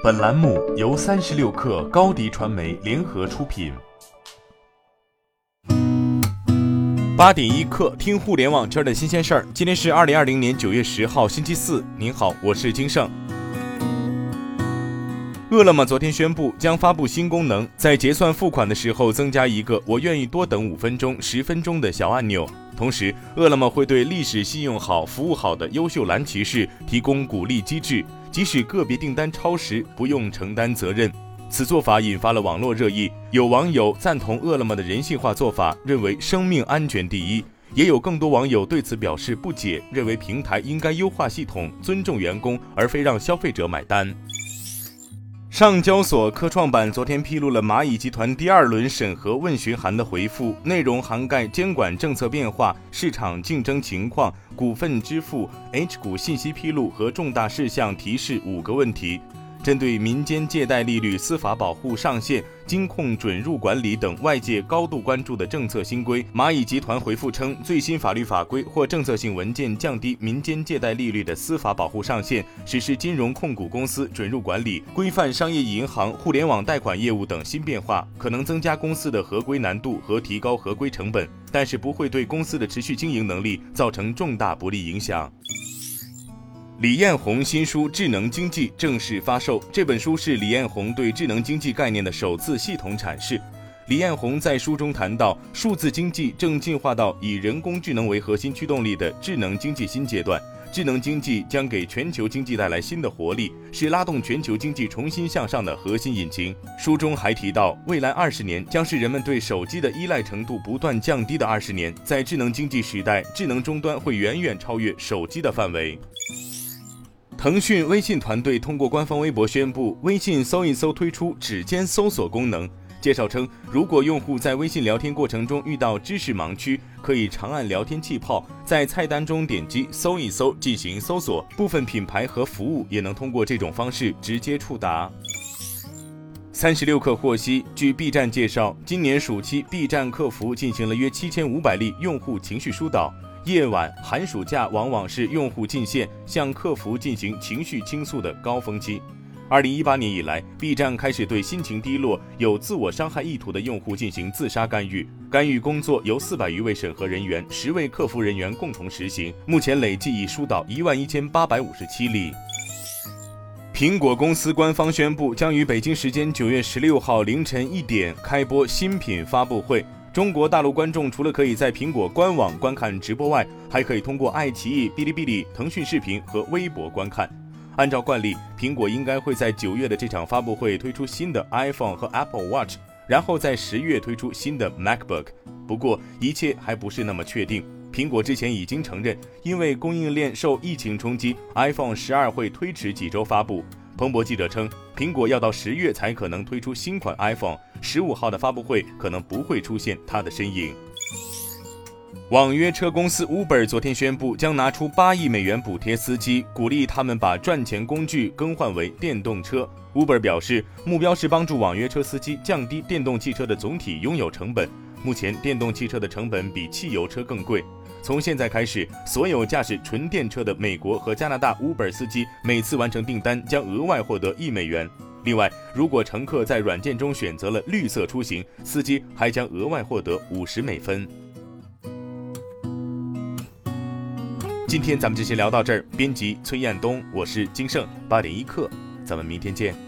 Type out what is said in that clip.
本栏目由三十六氪高低传媒联合出品。八点一刻，听互联网圈的新鲜事儿。今天是二零二零年九月十号，星期四。您好，我是金盛。饿了么昨天宣布将发布新功能，在结算付款的时候增加一个“我愿意多等五分钟、十分钟”的小按钮。同时，饿了么会对历史信用好、服务好的优秀蓝骑士提供鼓励机制。即使个别订单超时，不用承担责任。此做法引发了网络热议，有网友赞同饿了么的人性化做法，认为生命安全第一；也有更多网友对此表示不解，认为平台应该优化系统，尊重员工，而非让消费者买单。上交所科创板昨天披露了蚂蚁集团第二轮审核问询函的回复，内容涵盖监管政策变化、市场竞争情况、股份支付、H 股信息披露和重大事项提示五个问题。针对民间借贷利率司法保护上限、金控准入管理等外界高度关注的政策新规，蚂蚁集团回复称，最新法律法规或政策性文件降低民间借贷利率的司法保护上限，实施金融控股公司准入管理、规范商业银行互联网贷款业务等新变化，可能增加公司的合规难度和提高合规成本，但是不会对公司的持续经营能力造成重大不利影响。李彦宏新书《智能经济》正式发售。这本书是李彦宏对智能经济概念的首次系统阐释。李彦宏在书中谈到，数字经济正进化到以人工智能为核心驱动力的智能经济新阶段。智能经济将给全球经济带来新的活力，是拉动全球经济重新向上的核心引擎。书中还提到，未来二十年将是人们对手机的依赖程度不断降低的二十年。在智能经济时代，智能终端会远远超越手机的范围。腾讯微信团队通过官方微博宣布，微信搜一搜推出指尖搜索功能。介绍称，如果用户在微信聊天过程中遇到知识盲区，可以长按聊天气泡，在菜单中点击搜一搜进行搜索。部分品牌和服务也能通过这种方式直接触达。三十六氪获悉，据 B 站介绍，今年暑期 B 站客服进行了约七千五百例用户情绪疏导。夜晚、寒暑假往往是用户进线向客服进行情绪倾诉的高峰期。二零一八年以来，B 站开始对心情低落、有自我伤害意图的用户进行自杀干预。干预工作由四百余位审核人员、十位客服人员共同实行，目前累计已疏导一万一千八百五十七例。苹果公司官方宣布，将于北京时间九月十六号凌晨一点开播新品发布会。中国大陆观众除了可以在苹果官网观看直播外，还可以通过爱奇艺、哔哩哔哩、腾讯视频和微博观看。按照惯例，苹果应该会在九月的这场发布会推出新的 iPhone 和 Apple Watch，然后在十月推出新的 MacBook。不过，一切还不是那么确定。苹果之前已经承认，因为供应链受疫情冲击，iPhone 十二会推迟几周发布。彭博记者称，苹果要到十月才可能推出新款 iPhone，十五号的发布会可能不会出现它的身影。网约车公司 Uber 昨天宣布，将拿出八亿美元补贴司机，鼓励他们把赚钱工具更换为电动车。Uber 表示，目标是帮助网约车司机降低电动汽车的总体拥有成本。目前，电动汽车的成本比汽油车更贵。从现在开始，所有驾驶纯电车的美国和加拿大 Uber 司机每次完成订单将额外获得一美元。另外，如果乘客在软件中选择了绿色出行，司机还将额外获得五十美分。今天咱们就先聊到这儿。编辑崔彦东，我是金盛八点一刻，咱们明天见。